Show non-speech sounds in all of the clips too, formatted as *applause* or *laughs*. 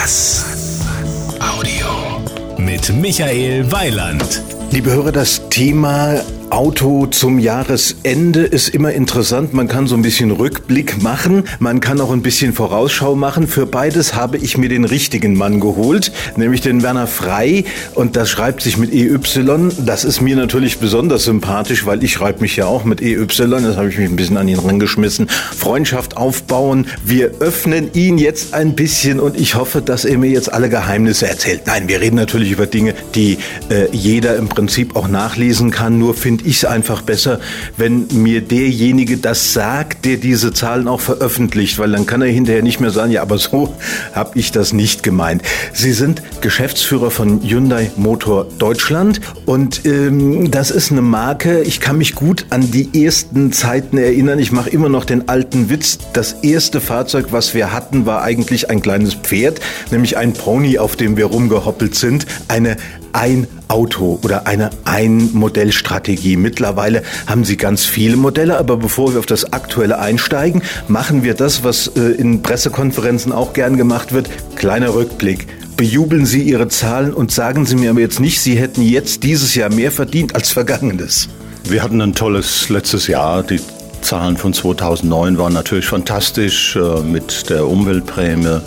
Bass. Audio. Mit Michael Weiland. Liebe Hörer, das Thema Auto zum Jahresende ist immer interessant. Man kann so ein bisschen Rückblick machen. Man kann auch ein bisschen Vorausschau machen. Für beides habe ich mir den richtigen Mann geholt, nämlich den Werner Frei. Und das schreibt sich mit EY. Das ist mir natürlich besonders sympathisch, weil ich schreibe mich ja auch mit EY. Das habe ich mich ein bisschen an ihn rangeschmissen. Freundschaft aufbauen. Wir öffnen ihn jetzt ein bisschen und ich hoffe, dass er mir jetzt alle Geheimnisse erzählt. Nein, wir reden natürlich über Dinge, die äh, jeder im Prinzip auch nachlesen kann. Nur finde finde ich es einfach besser, wenn mir derjenige das sagt, der diese Zahlen auch veröffentlicht, weil dann kann er hinterher nicht mehr sagen, ja, aber so *laughs* habe ich das nicht gemeint. Sie sind Geschäftsführer von Hyundai Motor Deutschland und ähm, das ist eine Marke, ich kann mich gut an die ersten Zeiten erinnern. Ich mache immer noch den alten Witz. Das erste Fahrzeug, was wir hatten, war eigentlich ein kleines Pferd, nämlich ein Pony, auf dem wir rumgehoppelt sind. Eine ein Auto oder eine Ein-Modell-Strategie. Mittlerweile haben sie ganz viele Modelle, aber bevor wir auf das Aktuelle einsteigen, machen wir das, was äh, in Pressekonferenzen auch gern gemacht wird. Kleiner Rückblick. Bejubeln Sie Ihre Zahlen und sagen Sie mir aber jetzt nicht, Sie hätten jetzt dieses Jahr mehr verdient als vergangenes. Wir hatten ein tolles letztes Jahr. Die Zahlen von 2009 waren natürlich fantastisch äh, mit der Umweltprämie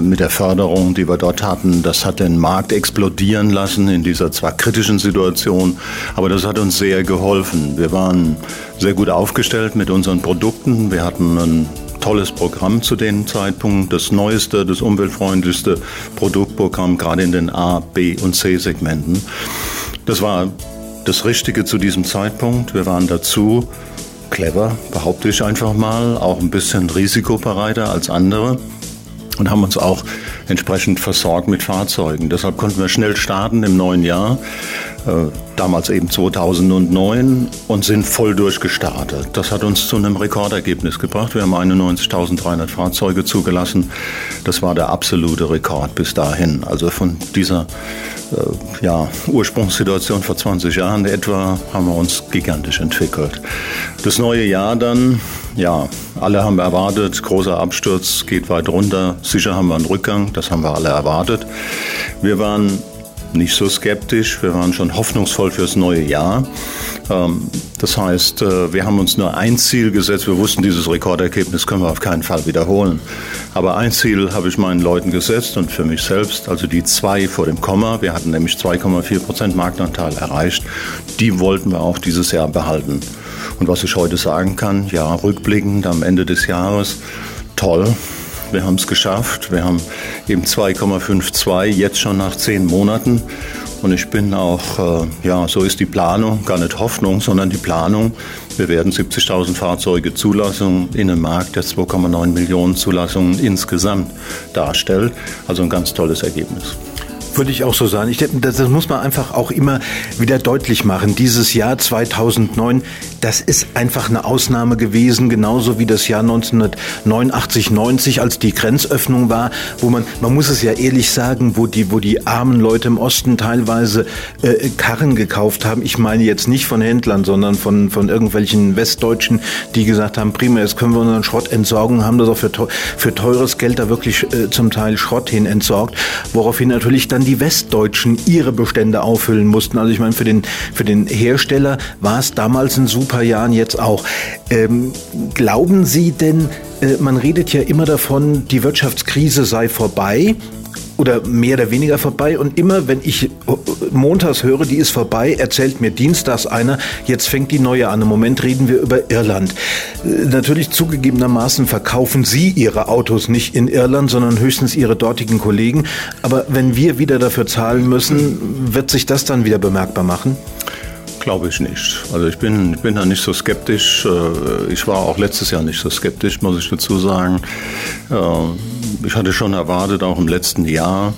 mit der Förderung, die wir dort hatten. Das hat den Markt explodieren lassen in dieser zwar kritischen Situation, aber das hat uns sehr geholfen. Wir waren sehr gut aufgestellt mit unseren Produkten. Wir hatten ein tolles Programm zu dem Zeitpunkt, das neueste, das umweltfreundlichste Produktprogramm, gerade in den A, B und C-Segmenten. Das war das Richtige zu diesem Zeitpunkt. Wir waren dazu clever, behaupte ich einfach mal, auch ein bisschen risikobereiter als andere und haben uns auch entsprechend versorgt mit Fahrzeugen. Deshalb konnten wir schnell starten im neuen Jahr, äh, damals eben 2009, und sind voll durchgestartet. Das hat uns zu einem Rekordergebnis gebracht. Wir haben 91.300 Fahrzeuge zugelassen. Das war der absolute Rekord bis dahin. Also von dieser ja, Ursprungssituation vor 20 Jahren etwa haben wir uns gigantisch entwickelt. Das neue Jahr dann, ja, alle haben erwartet, großer Absturz, geht weit runter. Sicher haben wir einen Rückgang, das haben wir alle erwartet. Wir waren nicht so skeptisch, wir waren schon hoffnungsvoll fürs neue Jahr. Ähm, das heißt, äh, wir haben uns nur ein Ziel gesetzt. Wir wussten, dieses Rekordergebnis können wir auf keinen Fall wiederholen. Aber ein Ziel habe ich meinen Leuten gesetzt und für mich selbst, also die zwei vor dem Komma. Wir hatten nämlich 2,4 Prozent Marktanteil erreicht. Die wollten wir auch dieses Jahr behalten. Und was ich heute sagen kann, ja, rückblickend am Ende des Jahres, toll. Wir haben es geschafft. Wir haben eben 2,52 jetzt schon nach zehn Monaten. Und ich bin auch, äh, ja, so ist die Planung, gar nicht Hoffnung, sondern die Planung. Wir werden 70.000 Fahrzeuge Zulassungen in einem Markt, der 2,9 Millionen Zulassungen insgesamt darstellt. Also ein ganz tolles Ergebnis. Würde ich auch so sagen. Ich denke, das, das muss man einfach auch immer wieder deutlich machen. Dieses Jahr 2009, das ist einfach eine Ausnahme gewesen, genauso wie das Jahr 1989, 90, als die Grenzöffnung war, wo man, man muss es ja ehrlich sagen, wo die, wo die armen Leute im Osten teilweise äh, Karren gekauft haben. Ich meine jetzt nicht von Händlern, sondern von, von irgendwelchen Westdeutschen, die gesagt haben, prima, jetzt können wir unseren Schrott entsorgen, haben das auch für, für teures Geld da wirklich äh, zum Teil Schrott hin entsorgt, woraufhin natürlich dann dann die Westdeutschen ihre Bestände auffüllen mussten. Also ich meine, für den, für den Hersteller war es damals ein super Jahr und jetzt auch. Ähm, glauben Sie denn, äh, man redet ja immer davon, die Wirtschaftskrise sei vorbei oder mehr oder weniger vorbei. Und immer, wenn ich montags höre, die ist vorbei, erzählt mir dienstags einer, jetzt fängt die neue an. Im Moment reden wir über Irland. Äh, natürlich zugegebenermaßen verkaufen Sie Ihre Autos nicht in Irland, sondern höchstens Ihre dortigen Kollegen. Aber wenn wir wieder dafür zahlen müssen, wird sich das dann wieder bemerkbar machen? Glaube ich nicht. Also ich bin, ich bin da nicht so skeptisch. Äh, ich war auch letztes Jahr nicht so skeptisch, muss ich dazu sagen ich hatte schon erwartet, auch im letzten Jahr, äh,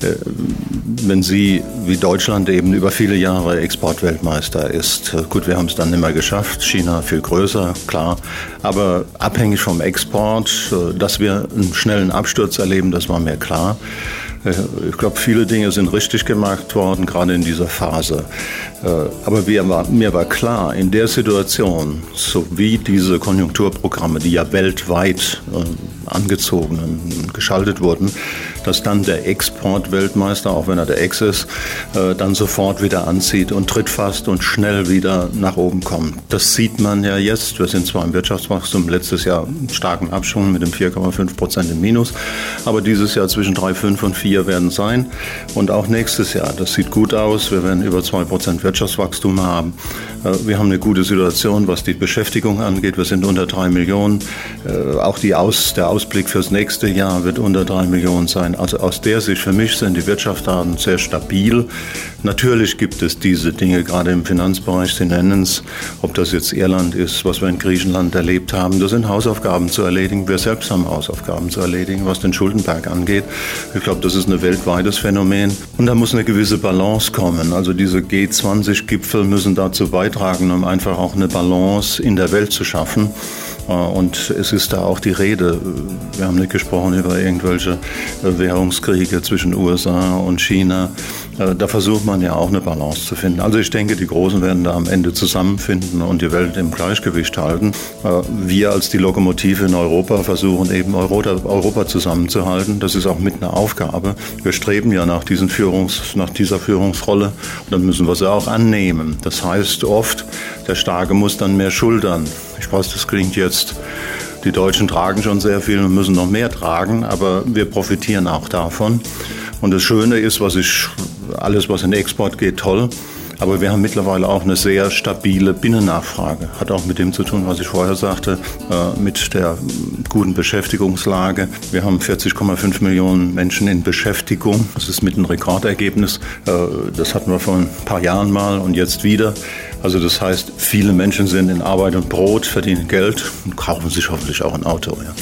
wenn sie wie Deutschland eben über viele Jahre Exportweltmeister ist. Gut, wir haben es dann mehr geschafft, China viel größer, klar, aber abhängig vom Export, äh, dass wir einen schnellen Absturz erleben, das war mir klar. Äh, ich glaube, viele Dinge sind richtig gemacht worden, gerade in dieser Phase. Äh, aber mir war klar, in der Situation, so wie diese Konjunkturprogramme, die ja weltweit äh, angezogen und geschaltet wurden, dass dann der Exportweltmeister, auch wenn er der Ex ist, äh, dann sofort wieder anzieht und trittfast und schnell wieder nach oben kommt. Das sieht man ja jetzt. Wir sind zwar im Wirtschaftswachstum letztes Jahr starken Abschwung mit dem 4,5 Prozent im Minus, aber dieses Jahr zwischen 3,5 und 4 werden sein und auch nächstes Jahr. Das sieht gut aus. Wir werden über 2 Prozent Wirtschaftswachstum haben. Äh, wir haben eine gute Situation, was die Beschäftigung angeht. Wir sind unter 3 Millionen. Äh, auch die Aus, der Ausblick fürs nächste Jahr wird unter 3 Millionen sein. Also aus der Sicht für mich sind die Wirtschaftsdaten sehr stabil. Natürlich gibt es diese Dinge gerade im Finanzbereich. Sie nennen es, ob das jetzt Irland ist, was wir in Griechenland erlebt haben. Das sind Hausaufgaben zu erledigen. Wir selbst haben Hausaufgaben zu erledigen, was den Schuldenberg angeht. Ich glaube, das ist ein weltweites Phänomen. Und da muss eine gewisse Balance kommen. Also diese G20-Gipfel müssen dazu beitragen, um einfach auch eine Balance in der Welt zu schaffen. Äh, und es ist da auch die Rede. Wir haben nicht gesprochen über irgendwelche äh, Währungskriege zwischen USA und China. Äh, da versucht man ja auch eine Balance zu finden. Also ich denke, die Großen werden da am Ende zusammenfinden und die Welt im Gleichgewicht halten. Wir als die Lokomotive in Europa versuchen eben Europa, zusammenzuhalten. Das ist auch mit einer Aufgabe. Wir streben ja nach, diesen Führungs, nach dieser Führungsrolle und dann müssen wir sie auch annehmen. Das heißt oft, der Starke muss dann mehr schultern. Ich weiß, das klingt jetzt, die Deutschen tragen schon sehr viel und müssen noch mehr tragen, aber wir profitieren auch davon. Und das Schöne ist, was ich, alles was in Export geht, toll. Aber wir haben mittlerweile auch eine sehr stabile Binnennachfrage. Hat auch mit dem zu tun, was ich vorher sagte, äh, mit der guten Beschäftigungslage. Wir haben 40,5 Millionen Menschen in Beschäftigung. Das ist mit ein Rekordergebnis. Äh, das hatten wir vor ein paar Jahren mal und jetzt wieder. Also das heißt, viele Menschen sind in Arbeit und Brot, verdienen Geld und kaufen sich hoffentlich auch ein Auto. Ja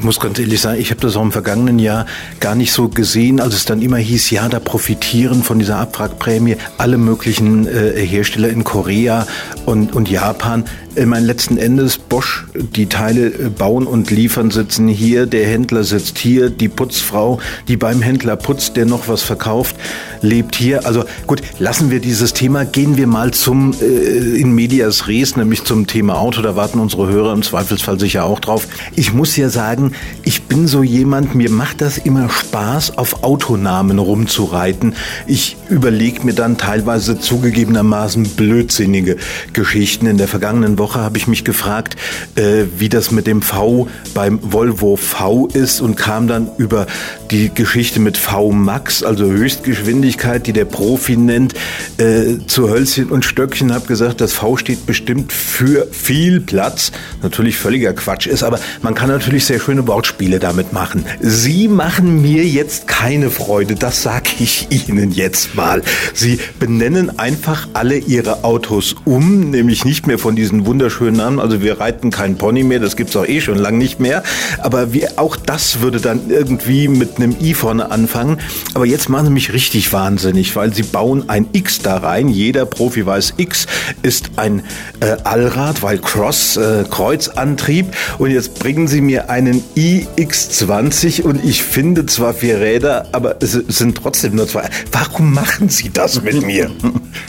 muss ganz ehrlich sagen, ich habe das auch im vergangenen Jahr gar nicht so gesehen, als es dann immer hieß, ja, da profitieren von dieser Abwrackprämie alle möglichen äh, Hersteller in Korea und, und Japan. Ich meine, letzten Endes Bosch, die Teile äh, bauen und liefern, sitzen hier, der Händler sitzt hier, die Putzfrau, die beim Händler putzt, der noch was verkauft, lebt hier. Also gut, lassen wir dieses Thema, gehen wir mal zum äh, in medias res, nämlich zum Thema Auto. Da warten unsere Hörer im Zweifelsfall sicher auch drauf. Ich muss ja sagen, ich bin so jemand, mir macht das immer Spaß, auf Autonamen rumzureiten. Ich überlege mir dann teilweise zugegebenermaßen blödsinnige Geschichten. In der vergangenen Woche habe ich mich gefragt, äh, wie das mit dem V beim Volvo V ist und kam dann über die Geschichte mit V Max, also Höchstgeschwindigkeit, die der Profi nennt, äh, zu Hölzchen und Stöckchen. Habe gesagt, das V steht bestimmt für viel Platz. Natürlich völliger Quatsch ist, aber man kann natürlich sehr schöne Wortspiele damit machen. Sie machen mir jetzt keine Freude, das sage ich Ihnen jetzt mal. Sie benennen einfach alle Ihre Autos um, nämlich nicht mehr von diesen wunderschönen Namen. Also wir reiten kein Pony mehr, das gibt's auch eh schon lang nicht mehr. Aber wir, auch das würde dann irgendwie mit einem I vorne anfangen. Aber jetzt machen Sie mich richtig wahnsinnig, weil Sie bauen ein X da rein. Jeder Profi weiß, X ist ein äh, Allrad, weil Cross, äh, Kreuzantrieb. Und jetzt bringen Sie mir einen iX20 und ich finde zwar vier Räder, aber es sind trotzdem nur zwei. Warum machen Sie das mit mir? *laughs*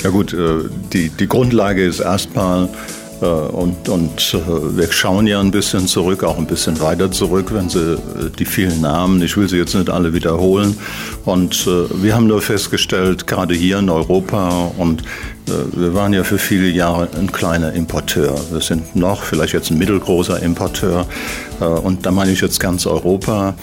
Ja gut, äh, die, die Grundlage ist erstmal, äh, und, und äh, wir schauen ja ein bisschen zurück, auch ein bisschen weiter zurück, wenn Sie die vielen Namen, ich will sie jetzt nicht alle wiederholen. Und wir haben nur festgestellt, gerade hier in Europa und wir waren ja für viele Jahre ein kleiner Importeur. Wir sind noch vielleicht jetzt ein mittelgroßer Importeur. Und da meine ich jetzt ganz Europa.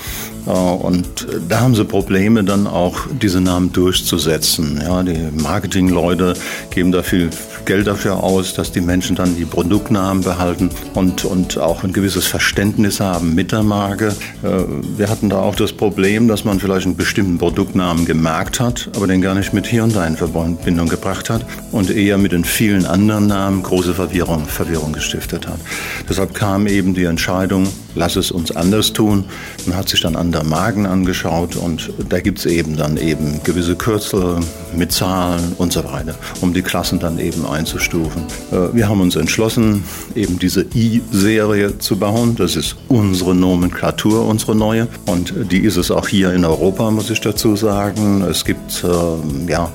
Und da haben sie Probleme, dann auch diese Namen durchzusetzen. Ja, die Marketingleute geben da viel Geld dafür aus, dass die Menschen dann die Produktnamen behalten und, und auch ein gewisses Verständnis haben mit der Marke. Äh, wir hatten da auch das Problem, dass man vielleicht einen bestimmten Produktnamen gemerkt hat, aber den gar nicht mit Hyundai in Verbindung gebracht hat und eher mit den vielen anderen Namen große Verwirrung, Verwirrung gestiftet hat. Deshalb kam eben die Entscheidung, lass es uns anders tun. Man hat sich dann andere Marken angeschaut und da gibt es eben dann eben gewisse Kürzel mit Zahlen und so weiter, um die Klassen dann eben einzustufen. Äh, wir haben uns entschlossen, eben diese I-Serie zu bauen. Das ist unsere Nomenklatur, unsere neue. Und die ist es auch hier in Europa, muss ich dazu sagen. Es gibt, äh, ja,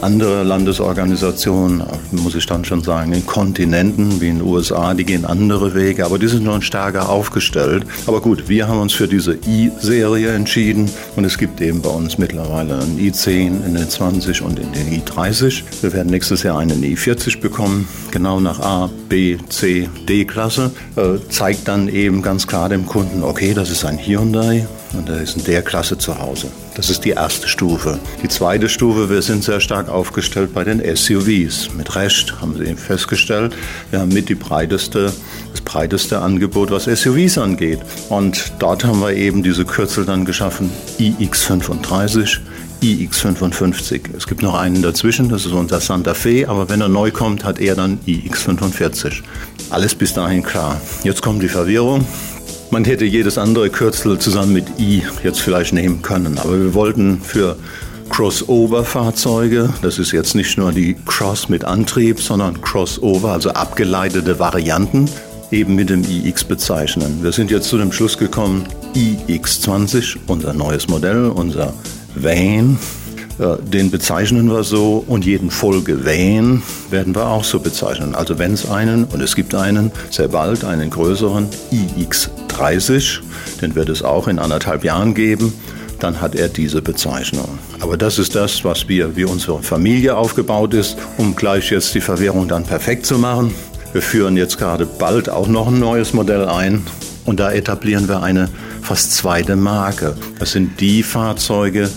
andere Landesorganisationen, muss ich dann schon sagen, in Kontinenten wie in den USA, die gehen andere Wege, aber die sind noch stärker aufgestellt. Aber gut, wir haben uns für diese i-Serie entschieden und es gibt eben bei uns mittlerweile einen i10, in den 20 und den i30. Wir werden nächstes Jahr einen i40 bekommen, genau nach A, B, C, D-Klasse. Äh, zeigt dann eben ganz klar dem Kunden, okay, das ist ein Hyundai, und er ist in der Klasse zu Hause. Das ist die erste Stufe. Die zweite Stufe, wir sind sehr stark aufgestellt bei den SUVs. Mit Recht haben Sie festgestellt, wir haben mit die breiteste, das breiteste Angebot, was SUVs angeht. Und dort haben wir eben diese Kürzel dann geschaffen, iX35, iX55. Es gibt noch einen dazwischen, das ist unser Santa Fe, aber wenn er neu kommt, hat er dann iX45. Alles bis dahin klar. Jetzt kommt die Verwirrung. Man hätte jedes andere Kürzel zusammen mit i jetzt vielleicht nehmen können, aber wir wollten für Crossover-Fahrzeuge, das ist jetzt nicht nur die Cross mit Antrieb, sondern Crossover, also abgeleitete Varianten, eben mit dem iX bezeichnen. Wir sind jetzt zu dem Schluss gekommen, iX20, unser neues Modell, unser Van, den bezeichnen wir so und jeden Folge Van werden wir auch so bezeichnen. Also wenn es einen, und es gibt einen, sehr bald einen größeren iX30, den wird es auch in anderthalb Jahren geben, dann hat er diese Bezeichnung. Aber das ist das, was wir, wie unsere Familie aufgebaut ist, um gleich jetzt die Verwirrung dann perfekt zu machen. Wir führen jetzt gerade bald auch noch ein neues Modell ein und da etablieren wir eine fast zweite Marke. Das sind die Fahrzeuge,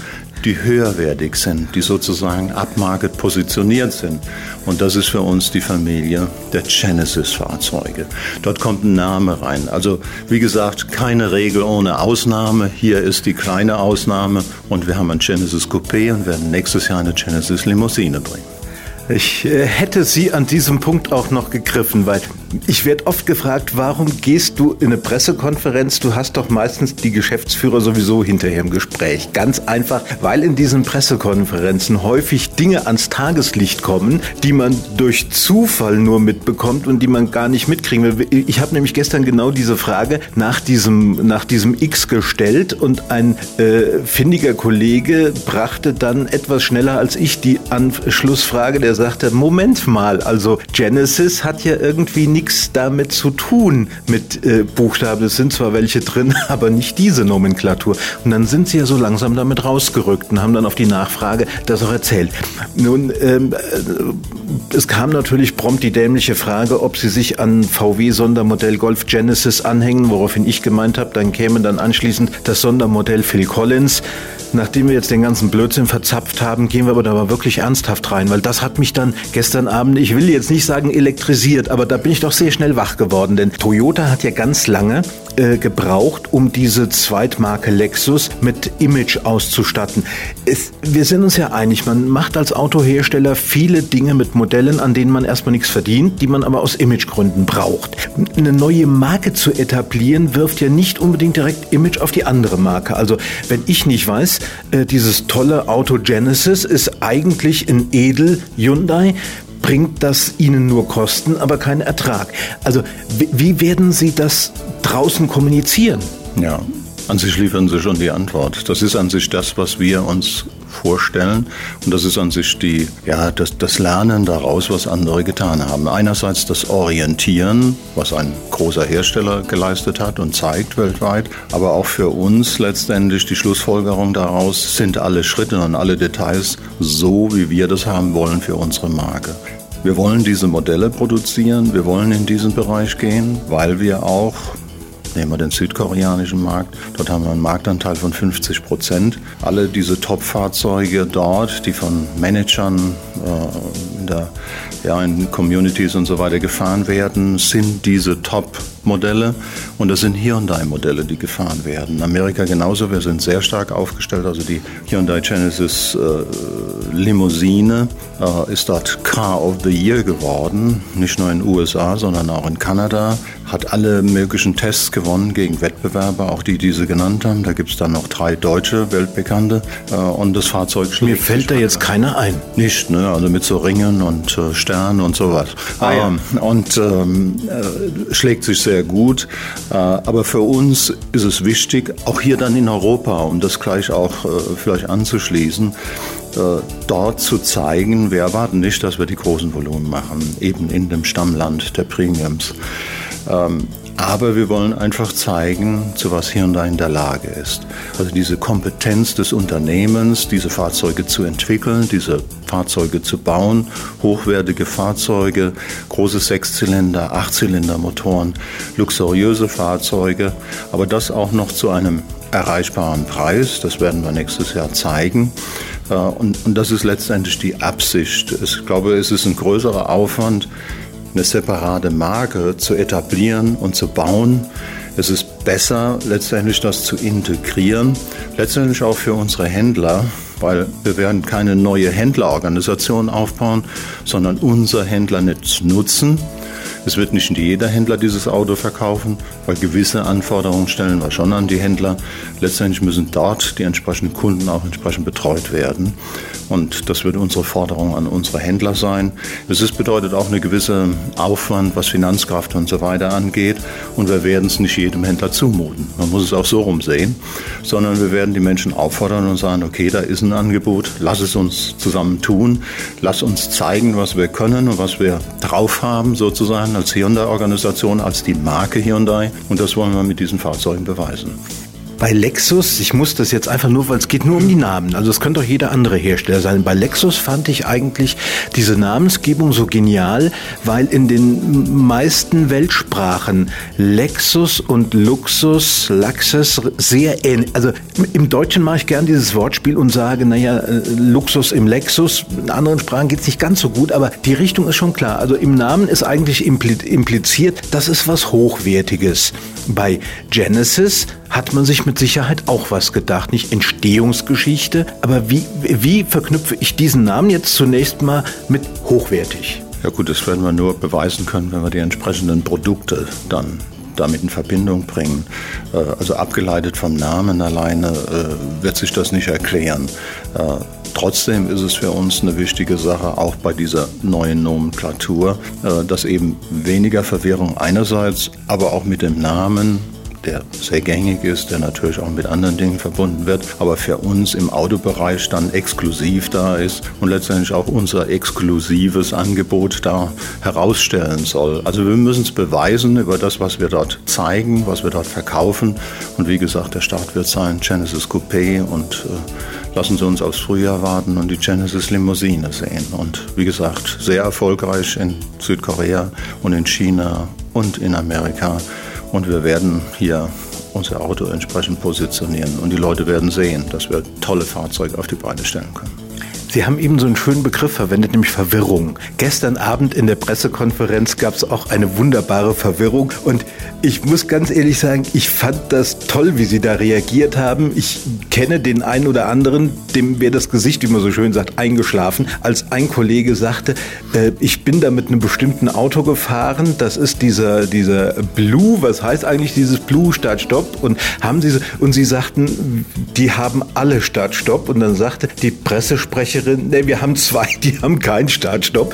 die höherwertig sind, die sozusagen upmarket positioniert sind. Und das ist für uns die Familie der Genesis-Fahrzeuge. Dort kommt ein Name rein. Also wie gesagt, keine Regel ohne Ausnahme. Hier ist die kleine Ausnahme und wir haben ein Genesis Coupé und werden nächstes Jahr eine Genesis Limousine bringen. Ich äh, hätte Sie an diesem Punkt auch noch gegriffen, weil ich werde oft gefragt, warum gehst du in eine Pressekonferenz? Du hast doch meistens die Geschäftsführer sowieso hinterher im Gespräch. Ganz einfach, weil in diesen Pressekonferenzen häufig Dinge ans Tageslicht kommen, die man durch Zufall nur mitbekommt und die man gar nicht mitkriegen will. Ich habe nämlich gestern genau diese Frage nach diesem, nach diesem X gestellt und ein äh, findiger Kollege brachte dann etwas schneller als ich die Anschlussfrage, der sagte, Moment mal, also Genesis hat ja irgendwie nichts damit zu tun mit äh, Buchstaben. Es sind zwar welche drin, *laughs* aber nicht diese Nomenklatur. Und dann sind sie ja so langsam damit rausgerückt und haben dann auf die Nachfrage das auch erzählt. Nun, ähm, äh, es kam natürlich prompt die dämliche Frage, ob sie sich an VW Sondermodell Golf Genesis anhängen, woraufhin ich gemeint habe, dann käme dann anschließend das Sondermodell Phil Collins. Nachdem wir jetzt den ganzen Blödsinn verzapft haben, gehen wir aber da mal wirklich ernsthaft rein, weil das hat mich dann gestern Abend, ich will jetzt nicht sagen elektrisiert, aber da bin ich doch sehr schnell wach geworden, denn Toyota hat ja ganz lange äh, gebraucht, um diese Zweitmarke Lexus mit Image auszustatten. Es, wir sind uns ja einig, man macht als Autohersteller viele Dinge mit Modellen, an denen man erstmal nichts verdient, die man aber aus Imagegründen braucht. Eine neue Marke zu etablieren, wirft ja nicht unbedingt direkt Image auf die andere Marke. Also wenn ich nicht weiß, äh, dieses tolle Auto Genesis ist eigentlich ein Edel Hyundai, bringt das Ihnen nur Kosten, aber keinen Ertrag. Also wie werden Sie das draußen kommunizieren? Ja, an sich liefern Sie schon die Antwort. Das ist an sich das, was wir uns vorstellen. Und das ist an sich die, ja, das, das Lernen daraus, was andere getan haben. Einerseits das Orientieren, was ein großer Hersteller geleistet hat und zeigt weltweit, aber auch für uns letztendlich die Schlussfolgerung daraus sind alle Schritte und alle Details so, wie wir das haben wollen für unsere Marke. Wir wollen diese Modelle produzieren, wir wollen in diesen Bereich gehen, weil wir auch Nehmen wir den südkoreanischen Markt. Dort haben wir einen Marktanteil von 50 Prozent. Alle diese Top-Fahrzeuge dort, die von Managern äh, in, der, ja, in Communities und so weiter gefahren werden, sind diese Top-Modelle. Und das sind Hyundai-Modelle, die gefahren werden. In Amerika genauso. Wir sind sehr stark aufgestellt. Also die Hyundai Genesis äh, Limousine äh, ist dort Car of the Year geworden. Nicht nur in den USA, sondern auch in Kanada hat alle möglichen Tests gewonnen gegen Wettbewerber, auch die, die Sie genannt haben. Da gibt es dann noch drei deutsche Weltbekannte äh, und das Fahrzeug schlägt Mir fällt da jetzt keiner ein. Nicht, ne? also mit so Ringen und äh, Sternen und sowas. Ah, ja. ähm, und ähm, äh, schlägt sich sehr sehr gut. Äh, aber für uns ist es wichtig, auch hier dann in Europa, um das gleich auch äh, vielleicht anzuschließen, äh, dort zu zeigen, wir erwarten nicht, dass wir die großen Volumen machen, eben in dem Stammland der Premiums. Aber wir wollen einfach zeigen, zu was Hyundai in der Lage ist. Also diese Kompetenz des Unternehmens, diese Fahrzeuge zu entwickeln, diese Fahrzeuge zu bauen, hochwertige Fahrzeuge, große Sechszylinder, Achtzylindermotoren, luxuriöse Fahrzeuge, aber das auch noch zu einem erreichbaren Preis. Das werden wir nächstes Jahr zeigen. Äh, und das ist letztendlich die Absicht. Ich glaube, es ist ein größerer Aufwand, eine separate Marke zu etablieren und zu bauen. Es ist besser, letztendlich das zu integrieren, letztendlich auch für unsere Händler, weil wir werden keine neue Händlerorganisation aufbauen, sondern unser Händlernetz nutzen es wird nicht jeder Händler dieses Auto verkaufen, weil gewisse Anforderungen stellen wir schon an die Händler. Letztendlich müssen dort die entsprechenden Kunden auch entsprechend betreut werden. Und das wird unsere Forderung an unsere Händler sein. Es ist, bedeutet auch eine gewisse Aufwand, was Finanzkraft und so weiter angeht. Und wir werden es nicht jedem Händler zumuten. Man muss es auch so rumsehen. Sondern wir werden die Menschen auffordern und sagen, okay, da ist ein Angebot, lass es uns zusammen tun. Lass uns zeigen, was wir können und was wir drauf haben sozusagen als Hyundai-Organisation, als die Marke Hyundai. Und das wollen wir mit diesen Fahrzeugen beweisen. Bei Lexus, ich muss das jetzt einfach nur, weil es geht nur um die Namen. Also es könnte auch jeder andere Hersteller sein. Bei Lexus fand ich eigentlich diese Namensgebung so genial, weil in den meisten Weltsprachen Lexus und Luxus, Laxus sehr ähnlich. Also im Deutschen mache ich gern dieses Wortspiel und sage, naja, äh, Luxus im Lexus. In anderen Sprachen geht es nicht ganz so gut, aber die Richtung ist schon klar. Also im Namen ist eigentlich impliziert, das ist was Hochwertiges. Bei Genesis hat man sich mit Sicherheit auch was gedacht. Nicht Entstehungsgeschichte, aber wie, wie verknüpfe ich diesen Namen jetzt zunächst mal mit hochwertig? Ja gut, das werden wir nur beweisen können, wenn wir die entsprechenden Produkte dann damit in Verbindung bringen. Äh, also abgeleitet vom Namen alleine äh, wird sich das nicht erklären. Äh, trotzdem ist es für uns eine wichtige Sache, auch bei dieser neuen Nomenklatur, dass eben weniger Verwirrung einerseits, aber auch mit dem Namen der sehr gängig ist, der natürlich auch mit anderen Dingen verbunden wird, aber für uns im Autobereich dann exklusiv da ist und letztendlich auch unser exklusives Angebot da herausstellen soll. Also wir müssen es beweisen über das, was wir dort zeigen, was wir dort verkaufen. Und wie gesagt, der Start wird sein Genesis Coupé und äh, lassen Sie uns aufs Frühjahr warten und die Genesis Limousine sehen. Und wie gesagt, sehr erfolgreich in Südkorea und in China und in Amerika. Und wir werden hier unser Auto entsprechend positionieren. Und die Leute werden sehen, dass wir tolle Fahrzeuge auf die Beine stellen können. Sie haben eben so einen schönen Begriff verwendet, nämlich Verwirrung. Gestern Abend in der Pressekonferenz gab es auch eine wunderbare Verwirrung. Und ich muss ganz ehrlich sagen, ich fand das toll, wie Sie da reagiert haben. Ich kenne den einen oder anderen, dem wäre das Gesicht, wie man so schön sagt, eingeschlafen, als ein Kollege sagte, äh, ich bin da mit einem bestimmten Auto gefahren, das ist dieser, dieser Blue, was heißt eigentlich dieses Blue Start-Stopp und haben Sie, und Sie sagten, die haben alle Start-Stopp und dann sagte die Pressesprecherin, Sprecherin, nee, wir haben zwei, *laughs* die haben keinen Startstopp.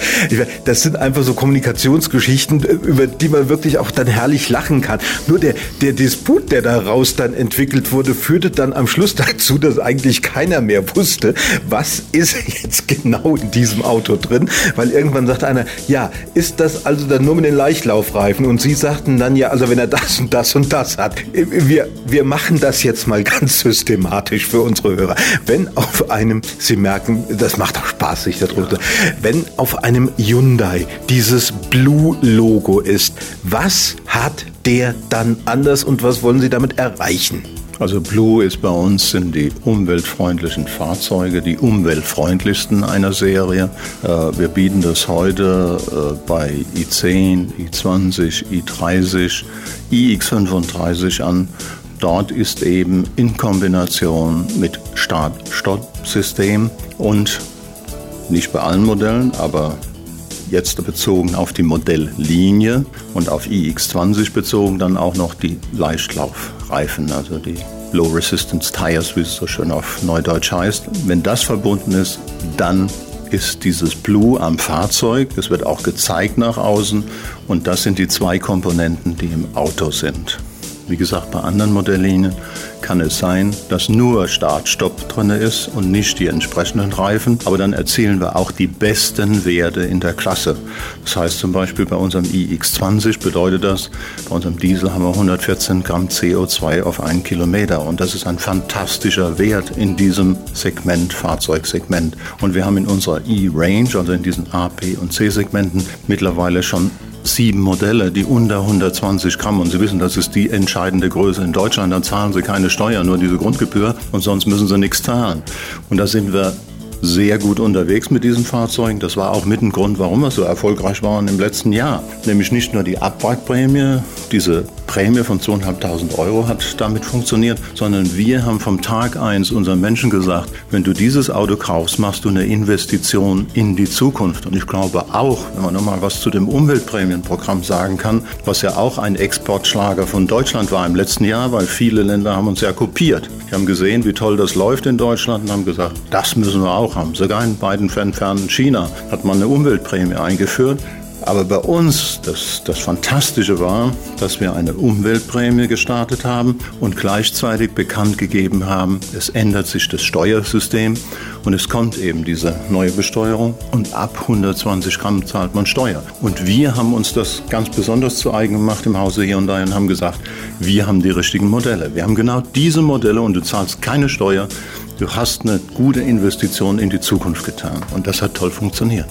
Das sind einfach so Kommunikationsgeschichten, über die man wirklich auch dann herrlich lachen kann. Nur der, der Disput, der daraus dann entwickelt wurde, führte dann am Schluss *laughs* dazu, dass eigentlich keiner mehr wusste, was ist jetzt genau in diesem Auto drin, weil irgendwann sagte einer, ja, ist das also dann nur mit den Leichtlaufreifen? Und sie sagten dann, ja, also wenn er das und das und das hat, wir, wir machen das jetzt mal *laughs* ganz systematisch für unsere Hörer. Wenn auf einem, Sie merken, das macht auch Spaß, sich darüber. Wenn auf einem Hyundai dieses Blue-Logo ist, was hat der dann anders und was wollen Sie damit erreichen? Also Blue ist bei uns sind die umweltfreundlichen Fahrzeuge, die umweltfreundlichsten einer Serie. Äh, wir bieten das heute äh, bei i10, i20, i30, iX35 an. Dort ist eben in Kombination mit Start-Stopp-System und nicht bei allen Modellen, aber jetzt bezogen auf die Modelllinie und auf iX20 bezogen dann auch noch die Leichtlaufreifen, also die Low Resistance Tires, wie es so schön auf Neudeutsch heißt. Wenn das verbunden ist, dann ist dieses Blue am Fahrzeug. Es wird auch gezeigt nach außen. Und das sind die zwei Komponenten, die im Auto sind. Wie gesagt, bei anderen Modelllinien kann es sein, dass nur Start-Stopp drin ist und nicht die entsprechenden Reifen. Aber dann erzielen wir auch die besten Werte in der Klasse. Das heißt zum Beispiel bei unserem iX20 bedeutet das, bei unserem Diesel haben wir 114 Gramm CO2 auf einen Kilometer. Und das ist ein fantastischer Wert in diesem Segment, Fahrzeugsegment. Und wir haben in unserer E-Range, also in diesen A, B und C-Segmenten, mittlerweile schon sieben Modelle, die unter 120 Gramm und Sie wissen, das ist die entscheidende Größe in Deutschland, dann zahlen Sie keine Steuer, nur diese Grundgebühr. Und sonst müssen Sie nichts zahlen. Und da sind wir sehr gut unterwegs mit diesen Fahrzeugen. Das war auch mit ein Grund, warum wir so erfolgreich waren im letzten Jahr. Nämlich nicht nur die Abwrackprämie, diese Prämie von 2.500 Euro hat damit funktioniert, sondern wir haben vom Tag eins unseren Menschen gesagt, wenn du dieses Auto kaufst, machst du eine Investition in die Zukunft. Und ich glaube auch, wenn man nochmal was zu dem Umweltprämienprogramm sagen kann, was ja auch ein Exportschlager von Deutschland war im letzten Jahr, weil viele Länder haben uns ja kopiert. Die haben gesehen, wie toll das läuft in Deutschland und haben gesagt, das müssen wir auch haben. Sogar in beiden entfernten China hat man eine Umweltprämie eingeführt. Aber bei uns, das, das Fantastische war, dass wir eine Umweltprämie gestartet haben und gleichzeitig bekannt gegeben haben, es ändert sich das Steuersystem und es kommt eben diese neue Besteuerung und ab 120 Gramm zahlt man Steuer. Und wir haben uns das ganz besonders zu eigen gemacht im Hause hier und da und haben gesagt, wir haben die richtigen Modelle. Wir haben genau diese Modelle und du zahlst keine Steuer. Du hast eine gute Investition in die Zukunft getan. Und das hat toll funktioniert.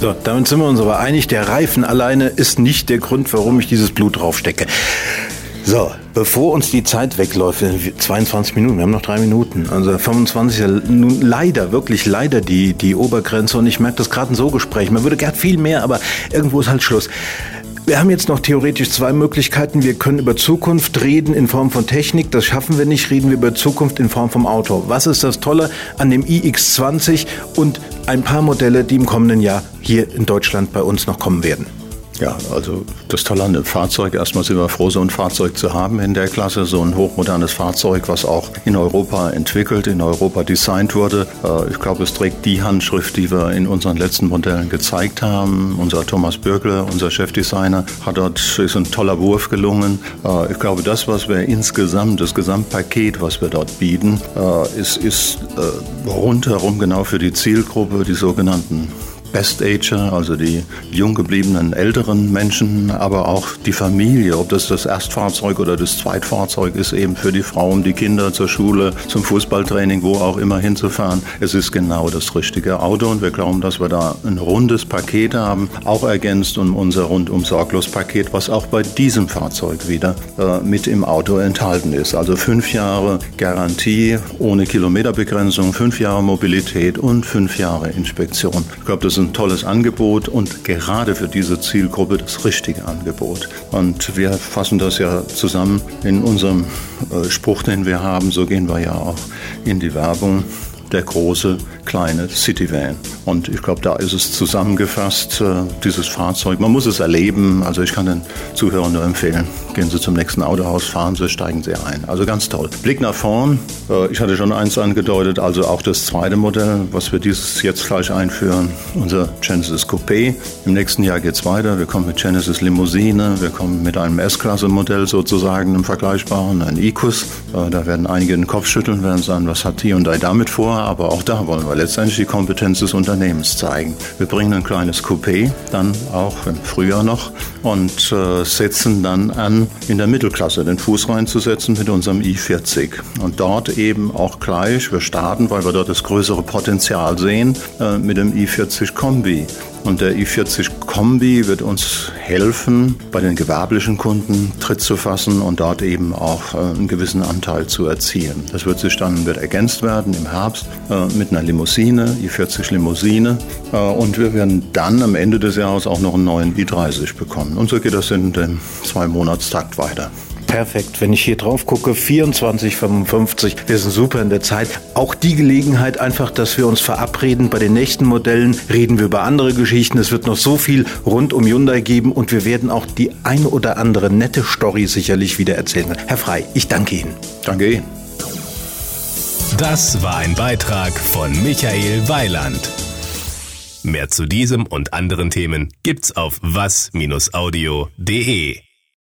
So, damit sind wir uns aber einig, der Reifen alleine ist nicht der Grund, warum ich dieses Blut draufstecke. So, bevor uns die Zeit wegläuft, 22 Minuten, wir haben noch drei Minuten, also 25 ist nun leider, wirklich leider die, die Obergrenze und ich merke das gerade in so Gesprächen. Man würde gern viel mehr, aber irgendwo ist halt Schluss. Wir haben jetzt noch theoretisch zwei Möglichkeiten. Wir können über Zukunft reden in Form von Technik. Das schaffen wir nicht. Reden wir über Zukunft in Form vom Auto. Was ist das Tolle an dem iX20 und ein paar Modelle, die im kommenden Jahr hier in Deutschland bei uns noch kommen werden? Ja, also das Tolle an dem Fahrzeug, erstmal sind wir froh, so ein Fahrzeug zu haben in der Klasse, so ein hochmodernes Fahrzeug, was auch in Europa entwickelt, in Europa designt wurde. Äh, ich glaube, es trägt die Handschrift, die wir in unseren letzten Modellen gezeigt haben. Unser Thomas Bürgle, unser Chefdesigner, hat dort, ist ein toller Wurf gelungen. Äh, ich glaube, das, was wir insgesamt, das Gesamtpaket, was wir dort bieten, äh, ist, ist rundherum genau für die Zielgruppe, die sogenannten Best Ager, also die jung gebliebenen älteren Menschen, aber auch die Familie, ob das das Erstfahrzeug oder das Zweitfahrzeug ist, eben für die Frauen, die Kinder zur Schule, zum Fußballtraining, wo auch immer hinzufahren. Es ist genau das richtige Auto und wir glauben, dass wir da ein rundes Paket haben, auch ergänzt um unser rundum sorglos Paket, was auch bei diesem Fahrzeug wieder äh, mit im Auto enthalten ist. Also fünf Jahre Garantie ohne Kilometerbegrenzung, fünf Jahre Mobilität und fünf Jahre Inspektion. Ich glaube, das ist ein tolles Angebot und gerade für diese Zielgruppe das richtige Angebot. Und wir fassen das ja zusammen in unserem äh, Spruch, den wir haben. So gehen wir ja auch in die Werbung. Der große kleine Cityvan. Und ich glaube, da ist es zusammengefasst, äh, dieses Fahrzeug. Man muss es erleben. Also ich kann den Zuhörern nur empfehlen, gehen Sie zum nächsten Autohaus, fahren Sie, steigen Sie ein. Also ganz toll. Blick nach vorn. Äh, ich hatte schon eins angedeutet, also auch das zweite Modell, was wir dieses jetzt gleich einführen, unser Genesis Coupé. Im nächsten Jahr geht es weiter. Wir kommen mit Genesis Limousine, wir kommen mit einem S-Klasse-Modell sozusagen, einem vergleichbaren, ein Icus. Äh, da werden einige den Kopf schütteln, werden sagen, was hat Hyundai damit vor? Aber auch da wollen wir wir letztendlich die Kompetenz des Unternehmens zeigen. Wir bringen ein kleines Coupé, dann auch im Frühjahr noch, und äh, setzen dann an, in der Mittelklasse den Fuß reinzusetzen mit unserem i40. Und dort eben auch gleich, wir starten, weil wir dort das größere Potenzial sehen, äh, mit dem i40 Kombi. Und der i40 Kombi wird uns helfen, bei den gewerblichen Kunden Tritt zu fassen und dort eben auch äh, einen gewissen Anteil zu erzielen. Das wird sich dann wird ergänzt werden im Herbst äh, mit einer Limousine, i40 Limousine. Äh, und wir werden dann am Ende des Jahres auch noch einen neuen i30 bekommen. Und so geht das in dem Zwei-Monatstakt weiter perfekt. Wenn ich hier drauf gucke, 24, 55, wir sind super in der Zeit. Auch die Gelegenheit einfach, dass wir uns verabreden. Bei den nächsten Modellen reden wir über andere Geschichten. Es wird noch so viel rund um Hyundai geben und wir werden auch die ein oder andere nette Story sicherlich wieder erzählen. Herr Frei, ich danke Ihnen. Danke Ihnen. Das war ein Beitrag von Michael Weiland. Mehr zu diesem und anderen Themen gibt's auf was-audio.de.